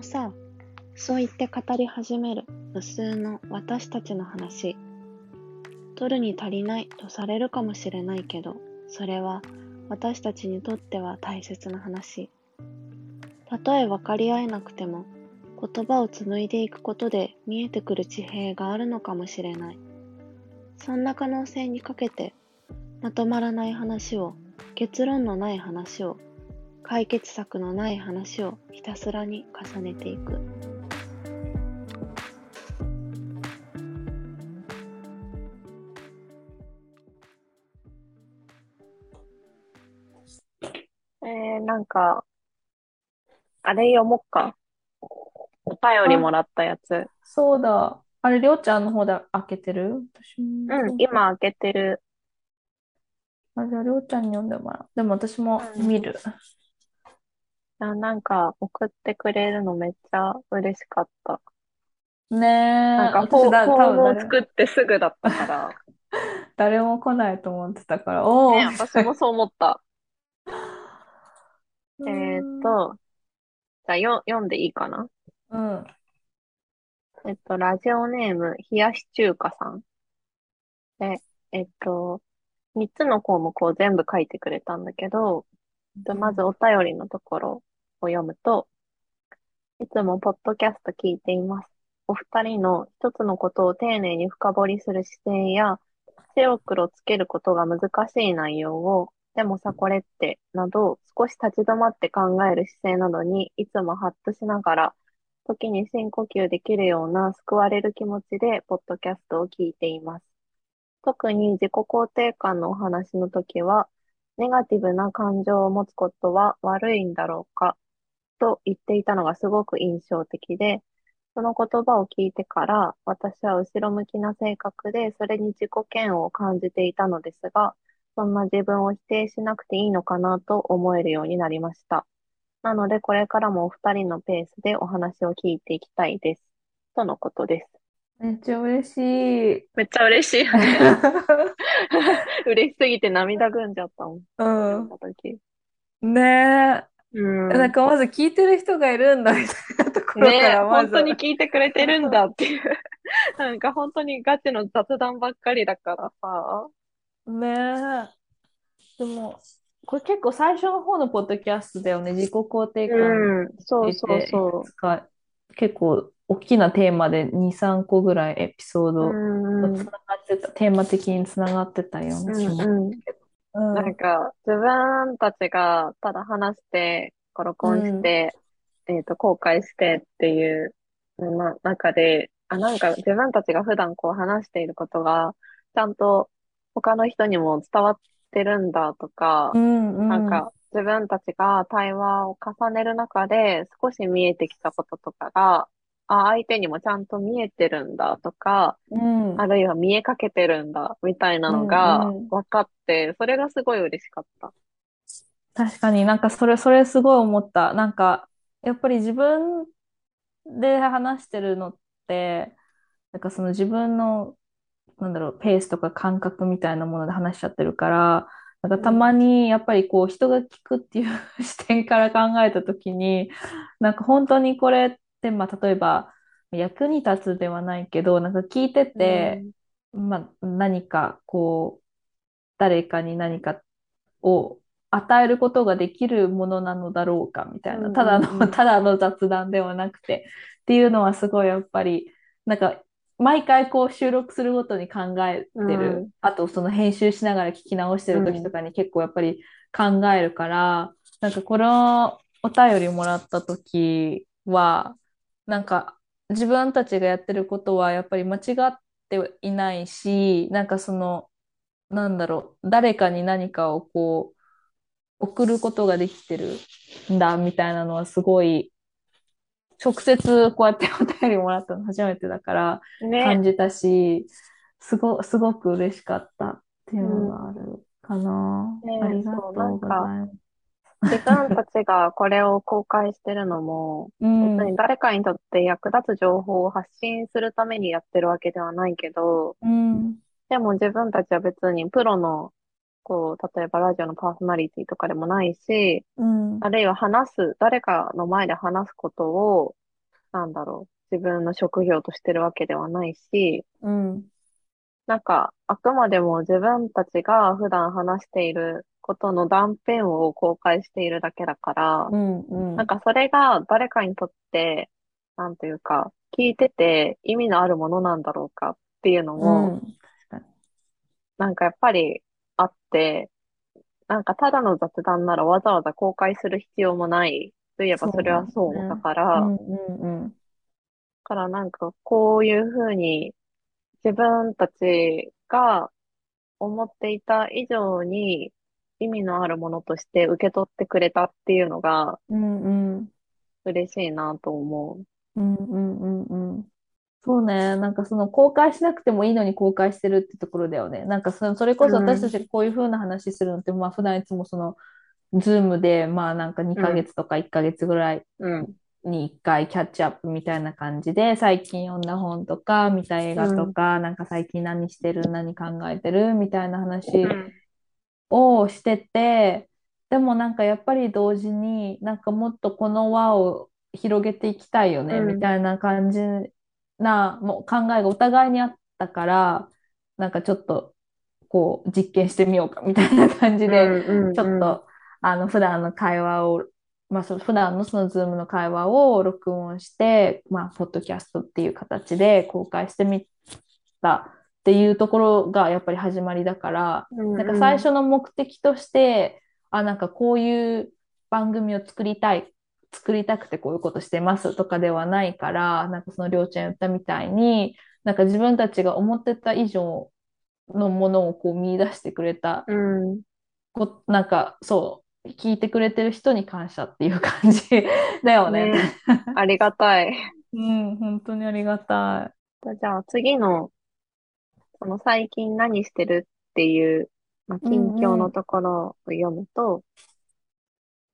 のさ、そう言って語り始める無数の私たちの話。取るに足りないとされるかもしれないけど、それは私たちにとっては大切な話。たとえ分かり合えなくても、言葉を紡いでいくことで見えてくる地平があるのかもしれない。そんな可能性にかけて、まとまらない話を、結論のない話を、解決策のない話をひたすらに重ねていく。えー、なんか、あれ読もっか。お便りもらったやつ。そうだ。あれ、りょうちゃんの方で開けてる？私も。うん、今開けてる。あ、じゃあ、りょうちゃんに読んでもらう。でも私もうん見る。あ、なんか送ってくれるのめっちゃ嬉しかった。ねえ、なんかフォ私だ、ー、フォームを多分誰も、作ってすぐだったから。誰も来ないと思ってたから、おね、ー、私もそう思った。うえーっん、と、じゃあよ読んでいいかな？うん、えっと、ラジオネーム、冷やし中華さん。で、えっと、3つの項目を全部書いてくれたんだけど、えっとまずお便りのところを読むと、いつもポッドキャスト聞いています。お二人の一つのことを丁寧に深掘りする姿勢や、白黒つけることが難しい内容を、でもさ、これって、など、少し立ち止まって考える姿勢などに、いつもハッとしながら、時に深呼吸できるような救われる気持ちで、ポッドキャストを聞いています。特に自己肯定感のお話の時は、ネガティブな感情を持つことは悪いんだろうか？と言っていたのがすごく印象的で、その言葉を聞いてから、私は後ろ向きな性格で、それに自己嫌悪を感じていたのですが、そんな自分を否定しなくていいのかなと思えるようになりました。なので、これからもお二人のペースでお話を聞いていきたいです。とのことです。めっちゃ嬉しい。めっちゃ嬉しい。嬉しすぎて涙ぐんじゃったもん。う読ん。ねうえ。なんん。かまず聞いてる人がいるんだみたいなところかねらまず。本当に聞いてくれてるんだっていう。なんか本当にガチの雑談ばっかりだからさ。ねえ。でも、これ結構最初の方のポッドキャストだよね。自己肯定感うん。そうそうそつか結構大きなテーマで2、3個ぐらいエピソーう。うドんうん。つながってた、テーマ的につながってたよううな気もすんうん。るけど。うん。なんか、自分たちがただ話して、こう録音しうん。て、えっと、公開してっていうのの中で、あ、なんか自分たちが普段こう話していることが、ちゃんと他の人にも伝わってるんだとか、うんうん。なんか自分たちが対話を重ねる中で少し見えてきたこととかが、あ、相手にもちゃんと見えてるんだとか、うん。あるいは見えかけてるんだみたいなうんのがうん。分かって、それがすごい嬉しかった。確かになんかそれ、それすごい思った。なんか、やっぱり自分で話してるのって、なんかその自分の、なんだろう、ペースとか感覚みたいなもので話しちゃってるから、なんかたまにやっぱりこう人が聞くっていう 視点から考えたときに、なんか本当にこれって、まあ例えば役に立つではないけど、なんか聞いてうて、ん。まあ何かこう、誰かに何かを与えることができるものなのだろうかみたいな、うんただの、うんうん。ただの雑談ではなくてっていうのはすごいやっぱり、なんか毎回こう収録するごとに考えうてる、ん。あとその編集しながら聞き直してうる時とん。かに結構やっぱり考えるから、なんかこのお便りもらった時は、なんか自分たちがやってることはやっぱり間違っていないし、なんかその、なんだろう、誰かに何かをこう、送ることができてるんだみたいなのはすごい、直接こうやって お便りもらったの初めてだからね。感じたし、すご、すごく嬉しかったっていうのうん。があるかな。あね、りがとうんございます。自分たちがこれを公開してるのも、う別ん、に誰かにとって役立つ情報を発信するためにやってるわけではないけど、うん、でも自分たちは別にプロの、こう、例えばラジオのパーソナリティとかでもないし、うん、あるいは話す、誰かの前で話すことを、なんだろう、自分の職業としてるわけではないし、うん。なんか、あくまでも自分たちが普段話していることの断片を公開しているだけだから、うん。うん。なんかそれが誰かにとって、なんというか、聞いてて意味のあるものなんだろうかっていうのうも、ん。なんかやっぱりあって、なんかただの雑談ならわざわざ公開する必要もないといえばそうそれはそうだねだから、うん。だうん。うん。からなんかこういうふうに自分たちが思っていた以上に意味のあるものとして受け取ってくれたっていうのがうん。うん。嬉しいなと思う。うんうんうんうん。そうね。なんかその公開しなくてもいいのに公開してるってところだよね。なんかそそれこそうん私たちがこういう風な話するのって、まあ普段いつもその、ズームで、まあなんか2ヶ月とか1ヶ月ぐらいうん。に1回キャッチアップみたいな感じで、最近読んだ本とか、見た映画とか、なんか最近何してる、何考えてるみたいな話うん。をしてて、でもなんかやっぱり同時になんかもっとこの輪を広げていきたいよね、うん。みたいな感じなもう考えがお互いにあったから、なんかちょっとこう実験してみようかみたいな感じで、うんうん。ちょっとあの普段の会話を、まあその普段のそのズームの会話を録音して、まあポッドキャストっていう形で公開してみたっていうところがやっぱり始まりだから、うんなんか最初の目的として、あ、なんかこういう番組を作りたい、作りたくてこういうことしてますとかではないから、なんかそのりょうちゃん言ったみたいに、なんか自分たちが思ってた以上のものをこう見出してくれた、うん。こなんかそう、聞いてくれてる人に感謝っていう感じ だよね。ねありがたい。うん、本当にありがたい。じゃあ次の、その最近何してるっていう、まあ、近況のところを読むと、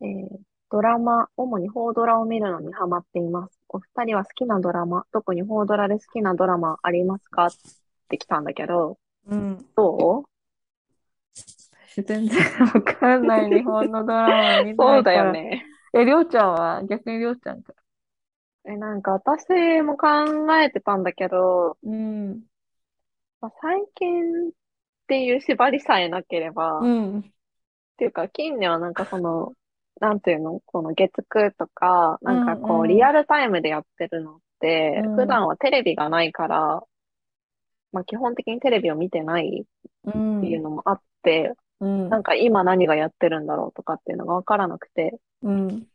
えードラマ、主に邦ドラを見るのにハマっています。お二人は好きなドラマ、特に邦ドラで好きなドラマありますか？って来たんだけど、うん。どう？私全然わかんない日本のドラマ見そうだないから。よね。え、りょうちゃんは？逆にりょうちゃんか。え、なんか私も考えてたんだけど、うん。まあ、最近っていう縛りさえなければ、うん。っていうか、近年はなんかその、なんていうの？この月9とか、なんかこう、うんうんリアルタイムでやってるのって、うん普段はテレビがないから、まあ基本的にテレビを見てないうん。っていうのもあって、うん。なんか今何がやってるんだろうとかっていうのがわからなくて、うん。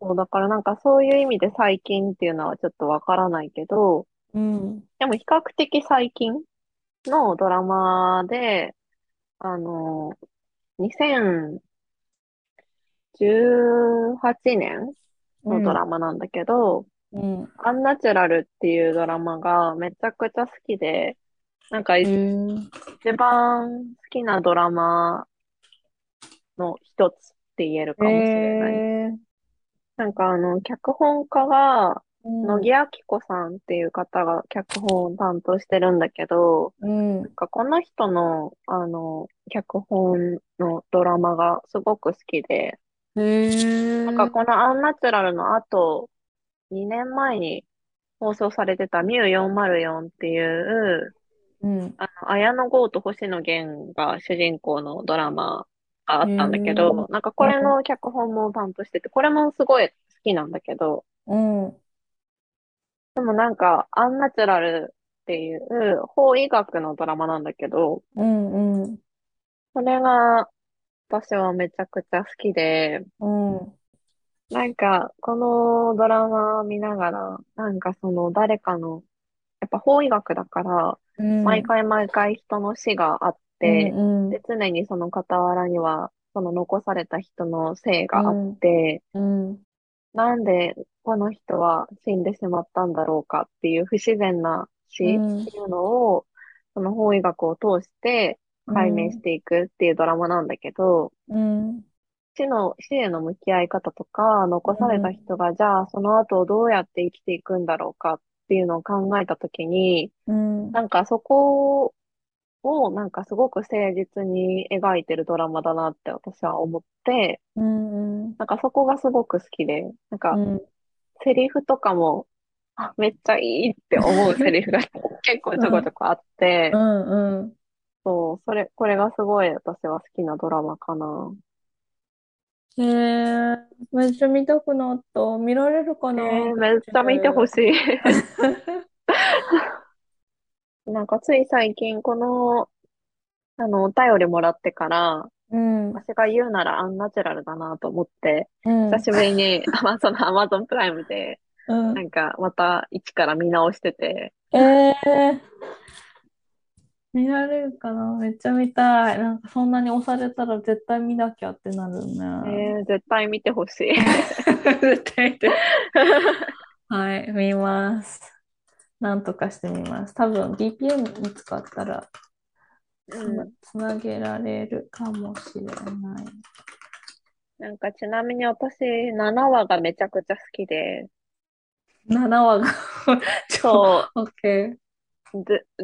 そうだからなんかそういう意味で最近っていうのはちょっとわからないけど、うん。でも比較的最近のドラマで、あの、2018年のドラマなんだけど、うん。アンナチュラルっていうドラマがめちゃくちゃ好きで、なんかへ一ー番好きなドラマの一つって言えるかもしれない。へーなんかあの、脚本家が、うん野木明子さんっていう方が脚本を担当してるんだけど、うん。なんかこの人の、あの、脚本のドラマがすごく好きで、なんかこのアンナチュラルの後、2年前に放送されてたミュー404っていう、うん。あの、綾野剛と星野源が主人公のドラマがあったんだけど、なんかこれの脚本も担当してて、これもすごい好きなんだけど、うん。でもなんか、アンナチュラルっていう法医学のドラマなんだけど、うん。うん。それが私はめちゃくちゃ好きで、うん。なんか、このドラマ見ながら、なんかその誰かの、やっぱ法医学だから、うん。毎回毎回人の死があって、うん。で、常にその傍らには、その残された人の生があって、うん。なんでこの人は死んでしまったんだろうかっていう不自然な死ってうんいうのを、その法医学を通して解明していくっていうドラマなんだけど、うん。死の、死への向き合い方とか、残された人が、じゃあその後どうやって生きていくんだろうかっていうのを考えたときに、うん。なんかそこをなんかすごく誠実に描いてるドラマだなって私は思って、うん。なんかそこがすごく好きで、なんかうん。セリフとかも、あ、めっちゃいいって思うセリフが 結構ちょこちょこあってう、んうん。そう、それ、これがすごい私は好きなドラマかな。へえ、めっちゃ見たくなった。見られるかえな、ー、めっちゃ見てほしい。なんかつい最近この、あの、お便りもらってから、うん、私が言うならアンナチュラルだなと思って、うん、久しぶりに、まあ、そのアマゾンプライムで、うん。なんかまた一から見直してて、えー、見られるかな？めっちゃ見たい。なんかそんなに押されたら絶対見なきゃってなるね。えー、絶対見てほしい。絶対見て。はい、見ます。なんとかしてみます。多分に使ったらつな、うん。つなげられるかもしれない。なんかちなみに私、7話がめちゃくちゃ好きで、7話が 超、そ OK。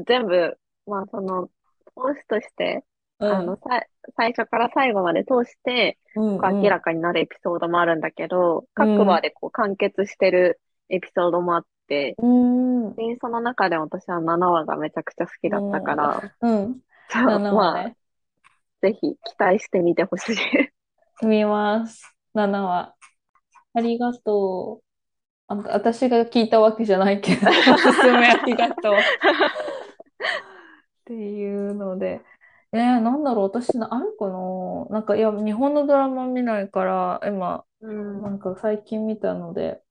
全部、まあその、本質として、うん、あの、さ、最初から最後まで通して、うん、こう明らかになるエピソードもあるんだけど、うん各話でこう完結してるエピソードもあって、うん。で、その中で私は7話がめちゃくちゃ好きだったから、うん。そう、7まあ、話ね。ぜひ期待してみてほしい。見ます。7話。ありがとう。あ私が聞いたわけじゃないけど、おすすめありがとう。っていうので。えー、なんだろう、私のあるかななんか、いや、日本のドラマ見ないから、今、うん。なんか最近見たので、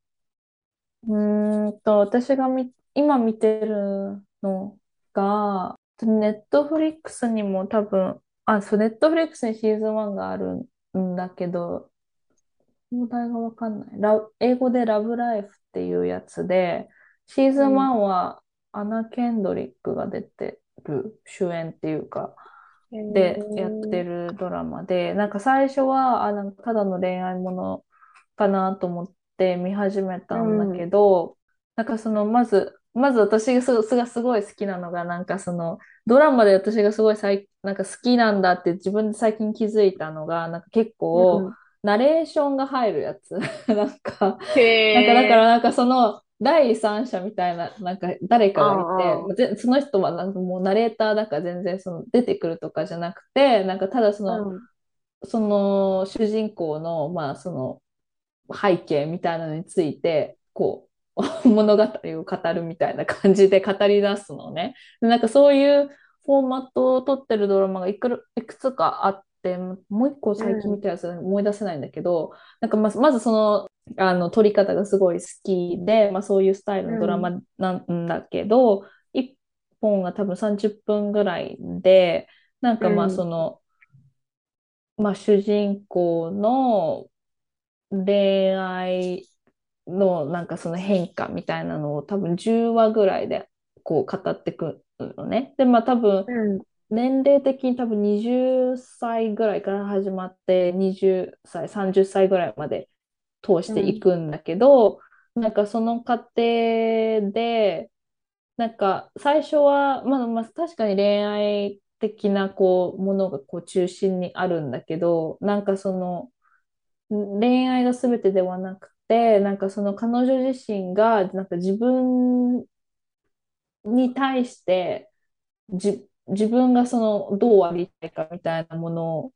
うーんと、私がみ、今見てるのが、ネットフリックスにも多分、あ、そう、ネットフリックスにシーズン1があるんだけど、放題がわかんない。ラ、英語でラブライフっていうやつで、シーズン1はアナ・ケンドリックが出てる主演っていうか、でやってるドラマで、なんか最初は、あ、なんかただの恋愛ものかなと思って見始めたんだけど、なんかその、まず、まず私がすがすごい好きなのが、なんかその、ドラマで私がすごい最なんか好きなんだって自分で最近気づいたのが、なんか結構、ナレーションが入るやつ。なんか、へなんかだかーらなんかその第三者みたいな、なんか誰かがいうんて、ぜその人はなんかもうナレーターだから全然その出てくるとかじゃなくて、なんかただその、うんその主人公の、まあその背景みたいなのについて、こう、物語を語るみたいな感じで語り出すのね。でなんかそういうフォーマットを撮ってるドラマがいくるいくつかあって、もう一個最近見たやつ思い出せないんだけど、なんかまずまずその、あの撮り方がすごい好きで、まあ、そういうスタイルのドラマなんだけど、一本が多分30分ぐらいで、なんかまうん。あその、まあ主人公の恋愛のなんかその変化みたいなのを多分10話ぐらいでこう語ってくるのね。で、まあ多分うん。年齢的に多分20歳ぐらいから始まって20歳、30歳ぐらいまで通していくんだけど、なんかその過程で、なんか最初は、まあまあ確かに恋愛的なこうものがこう中心にあるんだけど、なんかその恋愛が全てではなくて、なんかその彼女自身がなんか自分に対してじ自分がそのどうありたいかみたいなものを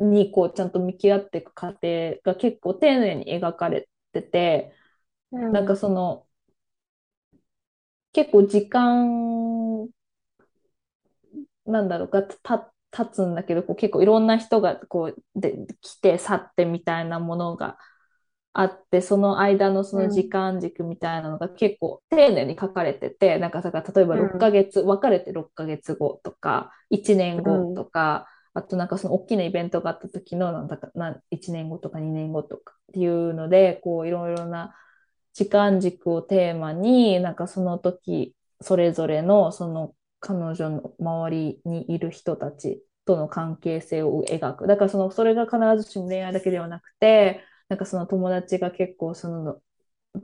にこうちゃんと向き合っていく過程が結構丁寧に描かれてて、うん。なんかその結構時間なんだろうがた経つんだけどこう結構いろんな人がこうで来て去ってみたいなものがあってその間のその時間軸みたいなのが結構丁寧に書かれてて、なんかだから例えばうん。6ヶ月、別れて6ヶ月後とか1年後とか、あとなんかその大きなイベントがあった時のなんだかな1年後とか2年後とかっていうのでこういろいろな時間軸をテーマになんかその時それぞれのその彼女の周りにいる人たちとの関係性を描く。だからそのそれが必ずしも恋愛だけではなくて、なんかその友達が結構その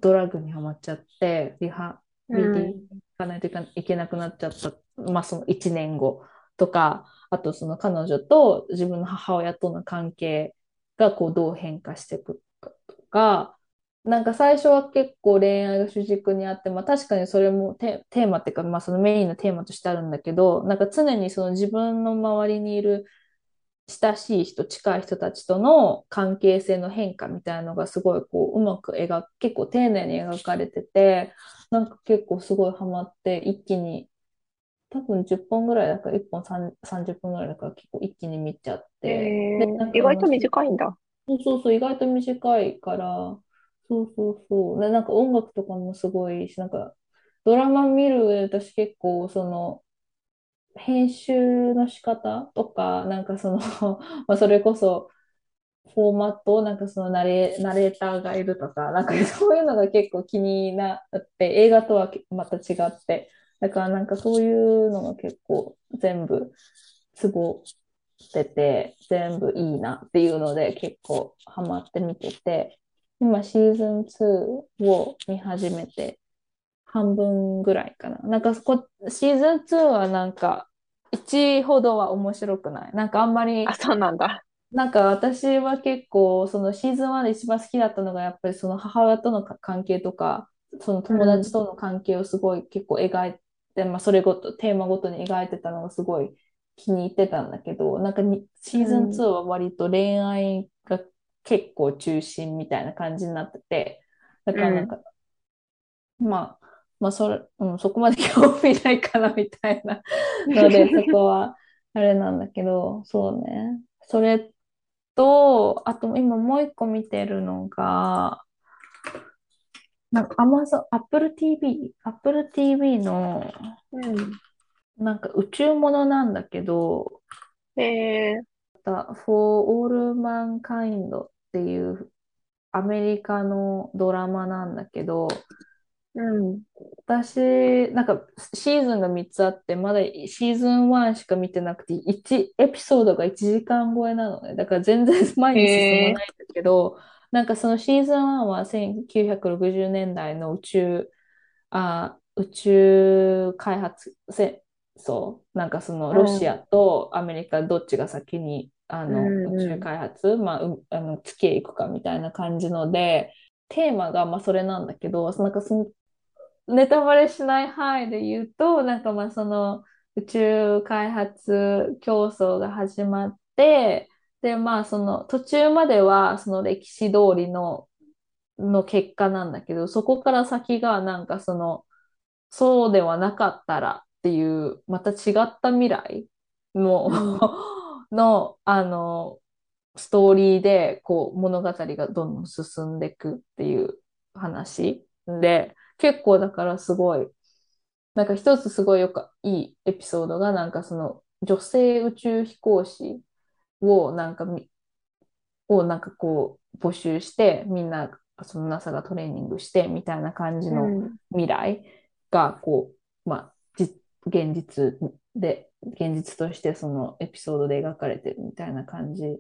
ドラッグにはまっちゃってリハビリ行かないといけなくなっちゃった、まあその1年後とか、あとその彼女と自分の母親との関係がこうどう変化していくかとか、なんか最初は結構恋愛が主軸にあって、まあ確かにそれもテ、ーマっていうか、まあそのメインのテーマとしてあるんだけど、なんか常にその自分の周りにいる親しい人、近い人たちとの関係性の変化みたいのがすごいこう、うまく描く、結構丁寧に描かれてて、なんか結構すごいハマって、一気に、多分10本ぐらいだから、1本3 30分ぐらいだから結構一気に見ちゃって、で、えー、意外と短いんだ。そうそうそう、意外と短いから、そうそうそう。で、なんか音楽とかもすごいし、なんかドラマ見る上で私結構その編集の仕方とか、なんかその まあそれこそフォーマット、なんかそのナレ、ナレーターがいるとか、なんかそういうのが結構気になって、映画とはまた違って、だからなんかそういうのが結構全部ツボってて、全部いいなっていうので結構ハマって見てて、今シーズン2を見始めて半分ぐらいかな。なんかそこ、シーズン2はなんか1ほどは面白くない。なんかあんまあ、り、そうなんだ。なんか私は結構そのシーズン1で一番好きだったのがやっぱりその母親とのか関係とか、そのう友達ん。との関係をすごい結構描いて、まあそれごと、テーマごとに描いてたのがすごい気に入ってたんだけど、なんかにシーズンうん。2は割と恋愛が結構中心みたいな感じになってて、だうん。からなんか、まあ、まあそれ、うん、そこまで興味ないかなみたいな ので、そこはあれなんだけど、そうね。それと、あと今もう一個見てるのが、なんか Amazon、Apple TV、Apple TV のうん。なんか宇宙ものなんだけど、えー、For All Mankind っていうアメリカのドラマなんだけど、うん。私、なんかシーズンが3つあって、まだシーズン1しか見てなくて、1エピソードが1時間超えなのね。だから全然前に進まえないんだけど、なんかそのシーズン1は1960年代の宇宙、あ、宇宙開発戦争、なんかそのー、ロシアうん。とアメリカどっちが先にあうの宇宙ん。うん。開発、まあ、うあの月へ行くかみたいな感じので、テーマがまあそれなんだけど、なんかそのネタバレしない範囲で言うと、なんかまあその宇宙開発競争が始まって、でまあその途中まではその歴史通りの、の結果なんだけど、そこから先がなんかそのそうではなかったらっていうまた違った未来のうん。の、あのストーリーでこう物語がどんどん進んでいくっていう話で、結構だからすごい、なんか一つすごいよくいいエピソードが、なんかその女性宇宙飛行士をなんかみ、をなんかこう募集して、みんなその NASA がトレーニングしてみたいな感じのうん。未来がこう、まあ、じ現実で、現実としてそのエピソードで描かれてるみたいな感じ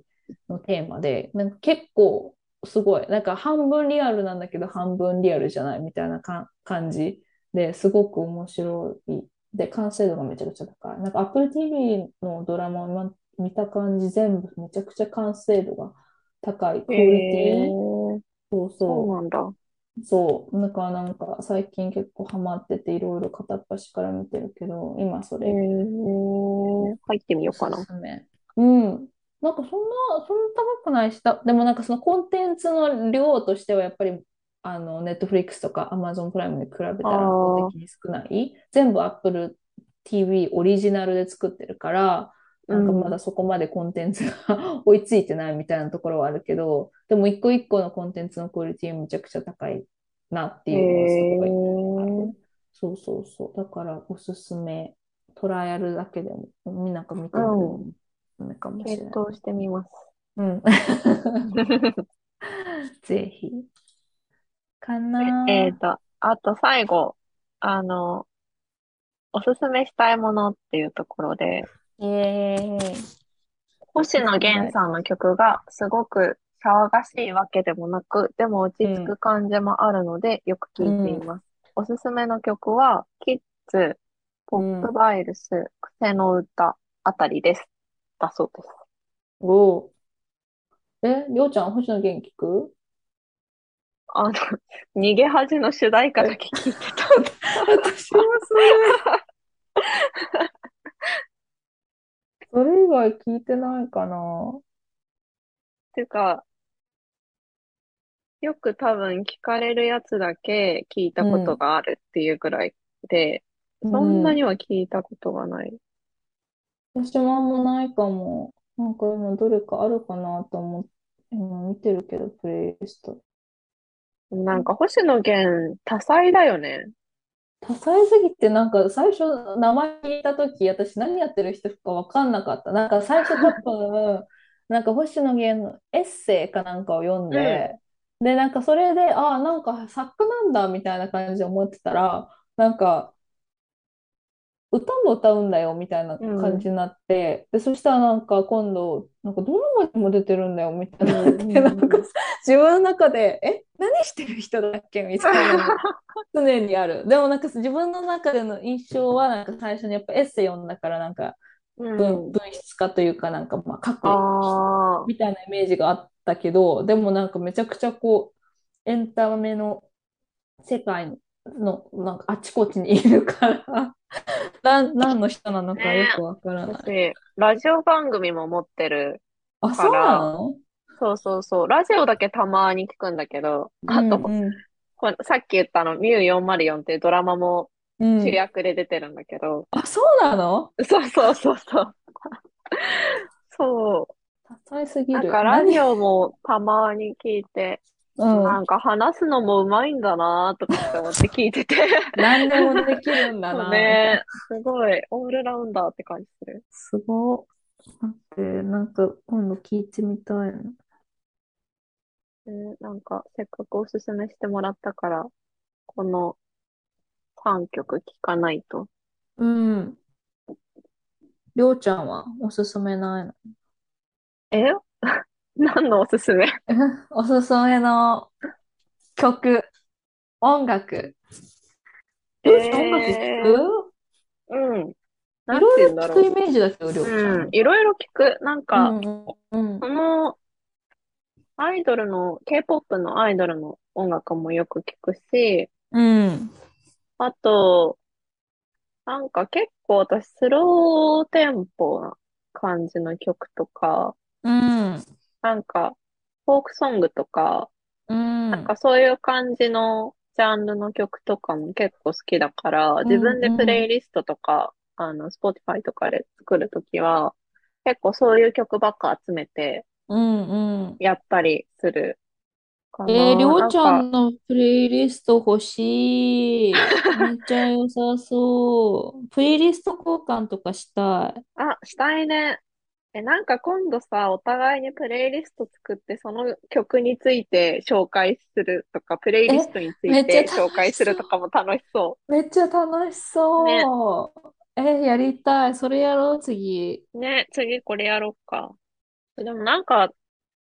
のテーマで、なんか結構すごい、なんか半分リアルなんだけど半分リアルじゃないみたいなか感じですごく面白い。で、完成度がめちゃくちゃ高い。なんか Apple TV のドラマを今見た感じ全部めちゃくちゃ完成度が高い。えクオリティー、そうそそうなんだ。う。そう。だからなんか最近結構ハマってていろいろ片っ端から見てるけど、今そえれー、入ってみようかな。すめ。うん。なんかそんな、そんな高くないし、だでもなんかそのコンテンツの量としてはやっぱり、あの、ネットフリックスとかアマゾンプライムに比べあたら圧倒的あ、に少ない。全部 Apple TV オリジナルで作ってるから、なんかまうん。だそこまでコンテンツが追いついてないみたいなところはあるけど、でも一個一個のコンテンツのクオリティめちゃくちゃ高いなってえいうのはすごいあー、る。そうそうそう。だからおすすめ。トライアルだけでも、みんなが見うてみるのもかもしれない。検討してみます。うん。ぜひ。かえっな。と、あと最後、あの、おすすめしたいものっていうところで、イエー星野。源さんの曲がすごく騒がしいわけでもなく、でも落ち着くうん。感じもあるので、よく聴いていうん。ます。おすすめの曲は、キッズ、ポップうん。バイルス、癖の歌あたりです。だそうです。おー。え、りょうちゃん、星野源聞く？あの、逃げ恥の主題歌だけ聞いてた。私もそれ。それ以外聞いてないかな。ていうか、よく多分聞かれるやつだけ聞いたことがあるっていうぐらいで、そんなには聞いたことがない。私もあんまないかも。なんか今どれかあるかなと思って、今見てるけど、プレイリスト。なんか星野源多彩だよね。多彩すぎて、なんか最初名前聞いたとき、私何やってる人かわかんなかった。なんか最初多分、なんか星野源のエッセイかなんかを読んで、で、なんかそれで、ああ、なんか作家なんだみたいな感じで思ってたら、なんか歌も歌うんだよみたいな感じになって、で、そしたらなんか今度、なんかドラマにも出てるんだよみたいにな。って、うんなんか自分の中で、え、何してる人だっけみたいな。常にある。でもなんか自分の中での印象は、なんか最初にやっぱエッセイ読んだから、なんかうん。文、文筆家というか、なんかまあ書くみたいなイメー。ジがあったけど、でもなんかめちゃくちゃこう、エンタメの世界のなんかあちこちにいるから、なん、何の人なのかよくわからない。私、ラジオ番組も持ってる。あ、そうなの？そうそうそう。ラジオだけたまに聞くんだけど、あと、うんこれさっき言ったの、ミュー404っていうドラマもうんうん主役で出てるんだけど、あ、そうなの？そうそうそうそう。そ多彩すう。ぎる。なんかラジオもたまに聞いて、何うん。なんか話すのもうまいんだなとかって思って聞いてて。何でもできるんだな。ねすごい、オールラウンダーって感じする。すごい。待って、なんか今度聞いてみたいな。ねなんか、せっかくおすすめしてもらったから、この3曲聴かないと。うん。りょうちゃんはおすすめないの？え？何のおすすめ？おすすめの曲、音楽。りょうちゃん音楽え聞く？うん。いろいろ。聞くイメージだけど、りょうちゃうんん。。いろいろ聞く。なんか、うんうんその、アイドルの、K-POP のアイドルの音楽もよく聞くし、うん。あと、なんか結構私スローテンポな感じの曲とか、うん。なんか、フォークソングとか、うん。なんかそういう感じのジャンルの曲とかも結構好きだから、自分でプレイリストとか、あの、Spotify とかで作るときは、結構そういう曲ばっか集めてうんうん。やったりするかな。えー、りょうちゃなんか、んのプレイリスト欲しい。めっちゃ良さそう。プレイリスト交換とかしたい。あ、したいね。え、なんか今度さ、お互いにプレイリスト作って、その曲について紹介するとか、プレイリストについめっちゃて紹介するとかも楽しそめっちゃ楽しそう。えー、やりたい。それやろう、次。う。ね、次これやろうか。でもなんか、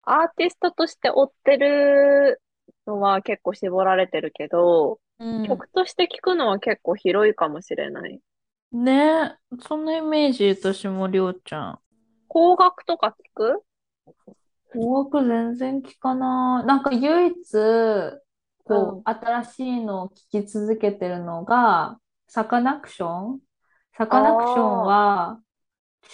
アーティストとして追ってるのは結構絞られてるけど、うん。曲として聴くのは結構広いかもしれない。ねそのイメージ、私もりょうちゃん。邦楽とか聞く？邦楽全然聞かない。なんか唯一、うん。こう、新しいのを聞き続けてるのが、サカナクション。サカナクションは、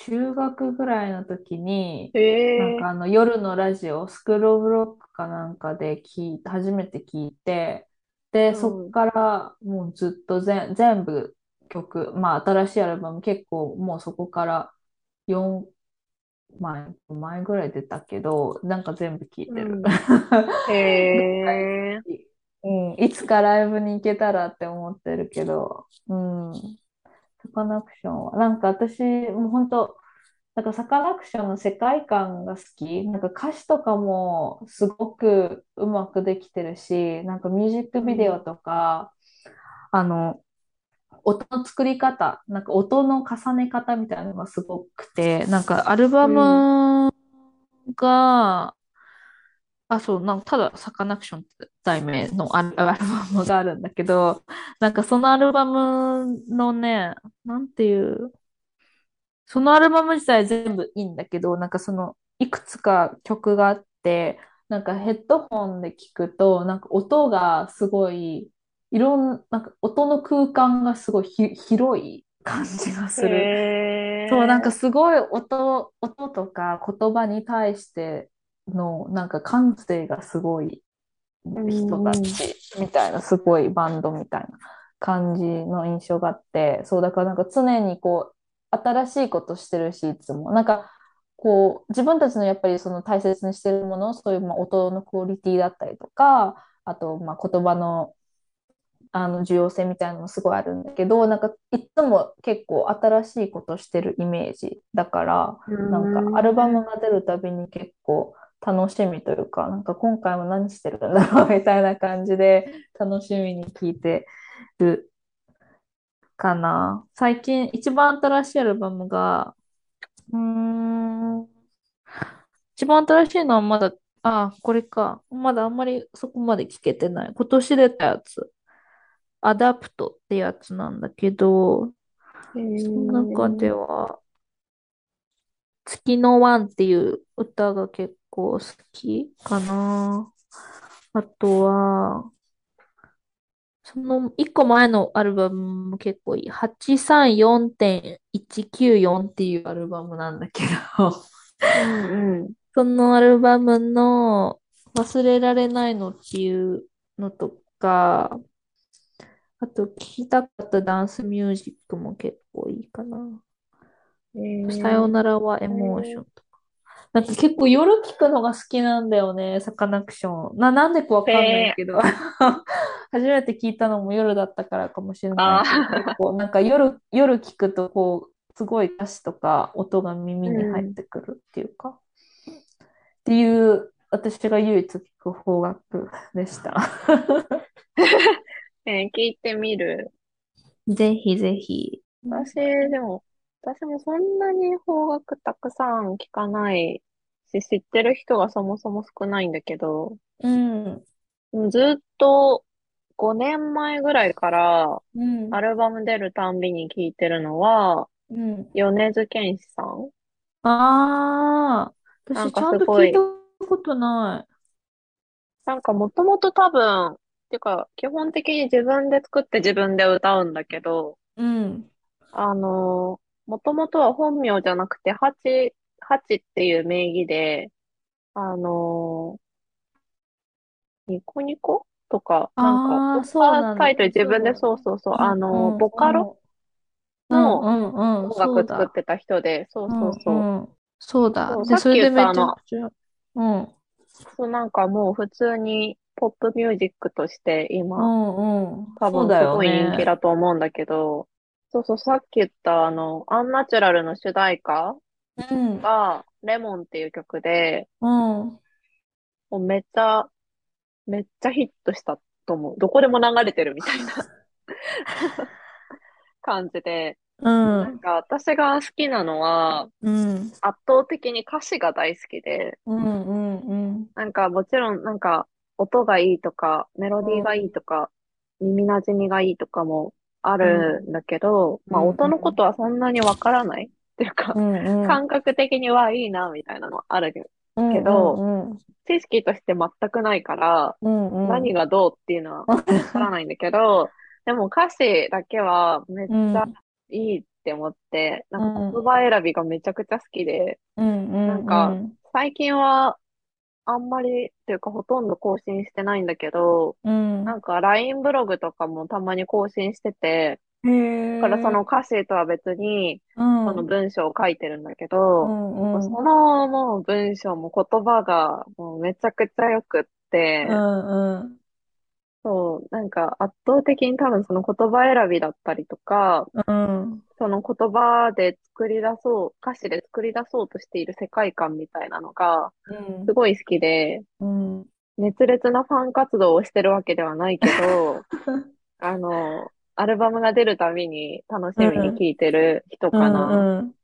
中学ぐらいの時に。なんかあの夜のラジオ、スクールオブロックかなんかで聞い初めて聞いて、で、うん。そっからもうずっと全、全部曲、まあ新しいアルバム結構もうそこから4枚、5枚ぐらい出たけど、なんか全部聞いてる。へえ。うん、いつかライブに行けたらって思ってるけど、うん。サカナクションは、なんか私、もう本当、なんかサカナクションの世界観が好き。なんか歌詞とかもすごくうまくできてるし、なんかミュージックビデオとか、あの、音の作り方、なんか音の重ね方みたいなのがすごくて、なんかアルバムが、あ、そう、なんかただサカナクションって題名のアル、アルバムがあるんだけど、なんかそのアルバムのね、なんていう、そのアルバム自体全部いいんだけど、なんかその、いくつか曲があって、なんかヘッドホンで聞くと、なんか音がすごい、いろん、なんか音の空間がすごいひ広い感じがする。へそう、なんかーすごい音、音とか言葉に対しての、なんか感性がすごい人たちみたいな、すごいバンドみたいな感じの印象があって、そう、だからなんか常にこう、新しいことしてるし、いつも。なんか、こう、自分たちのやっぱりその大切にしてるもの、そういうまあ音のクオリティだったりとか、あと、まあ言葉の、あの重要性みたいなのもすごいあるんだけど、なんかいつも結構新しいことしてるイメージだから、なんかアルバムが出るたびに結構楽しみというか、なんか今回も何してるんだろうみたいな感じで楽しみに聞いてるかな。最近一番新しいアルバムが、うーん、一番新しいのはまだ、あ、これか。まだあんまりそこまで聞けてない。今年出たやつ。アダプトってやつなんだけど、その中では、月のワンっていう歌が結構好きかな。あとは、その一個前のアルバムも結構いい。834.194っていうアルバムなんだけど、うんうん。そのアルバムの忘れられないのっていうのとか、あと聴きたかったダンスミュージックも結構いいかな。さよならはエモーションとか。なんか結構夜聞くのが好きなんだよね、サカナクション。な、なんでかわかんないけど。初めて聞いたのも夜だったからかもしれないけど、結構なんか夜、夜聞くとこう、すごい歌詞とか音が耳に入ってくるっていうか。っていう、私が唯一聞く邦楽でした。えー聞いてみる。ぜひぜひ。私、でも、私もそんなに邦楽たくさん聞かないし、知ってる人がそもそも少ないんだけど、うん。ずっと5年前ぐらいからうん。アルバム出るたんびに聞いてるのは、うん。米津玄師さんああ、なんか私ちゃんと聞いたことない。なんかもともと多分、っていうか、基本的に自分で作って自分で歌うんだけど、うん。あのもともとは本名じゃなくて、ハチ、ハチっていう名義で、あのニコニコ？とか、なんか、そうなんだ。タイトル自分で、そそうそうそう、うんあのうんボカロ？うんのうんうん、音そうだ。楽作ってた人で、そうそうそう。そうだ。で、そうさっき言ったあのうん、そうなんかもう普通にポップミュージックとしてう今、んうん。多分すごい人気ね。だと思うんだけど、そうそう、さっき言ったあの、アンナチュラルの主題歌うん、が、レモンっていう曲で、うん。もうめっちゃ、めっちゃヒットしたと思う。どこでも流れてるみたいな 感じで、うなんん、か私が好きなのは、うん、圧倒的に歌詞が大好きで、うん、うん、うん。なんかもちろんなんか音がいいとか、メロディーがいいとか、耳馴染みがいいとかもあるんだけど、まあうん音のことはそんなにわからない。っていうかう、ん、うん。感覚的にはいいなみたいなのあるけど、うんけどうん、知識として全くないから、うん、うん。何がどうっていうのはわからないんだけど、でも歌詞だけはめっちゃいいって思って、なんか言葉選びがめちゃくちゃ好きで、うん、うん、なんかうん、最近はあんまりっていうかほとんど更新してないんだけど、うん。なんか LINE ブログとかもたまに更新してて。だからその歌詞とは別にうん、その文章を書いてるんだけうど、ん、うん、そのもう文章も言葉がもうめちゃくちゃ良くって、うん、うん。そう、なんか圧倒的に多分その言葉選びだったりとか、うん、その言葉で作り出そう、歌詞で作り出そうとしている世界観みたいなのがすごい好きで、うん、熱烈なファン活動をしてるわけではないけど、あの、アルバムが出るたびに楽しみに聴いてる人かな。うん、うん。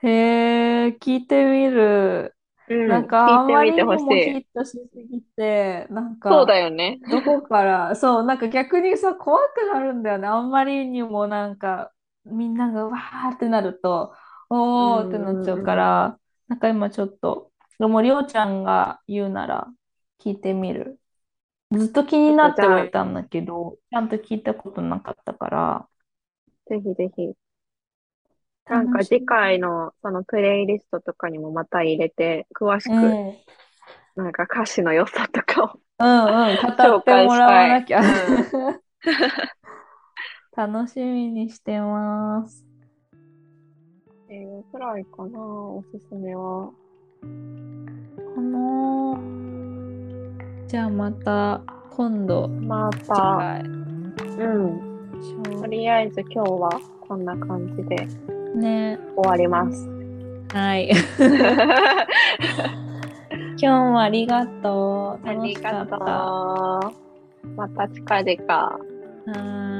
へえ、聞いてみる。うん、なんか、あんまり聞いてみてほにもヒしい。ットしすぎて、なんそうか、だよね。どこから、そう、なんか逆にさ、怖くなるんだよね。あんまりにもなんか、みんながわーってなると、おーってなっちゃうから、なんか今ちょっと、でも、りょうちゃんが言うなら、聞いてみる。ずっと気になってはいたんだけど、ちゃんと聞いたことなかったから。ぜひぜひ。なんか次回のそのプレイリストとかにもまた入れて、詳しうん、うんくなんか歌詞の良さとかを。うん、語ってもらわなきゃ。紹楽しみにしてます。えー、くらいかな、おすすめは。この、じゃあまた今度、ま次た、回。うん。とりあえず今日はこんな感じでね。終わります。はい。今日もありがとう。あ楽しかりがとった。また近々。ーい。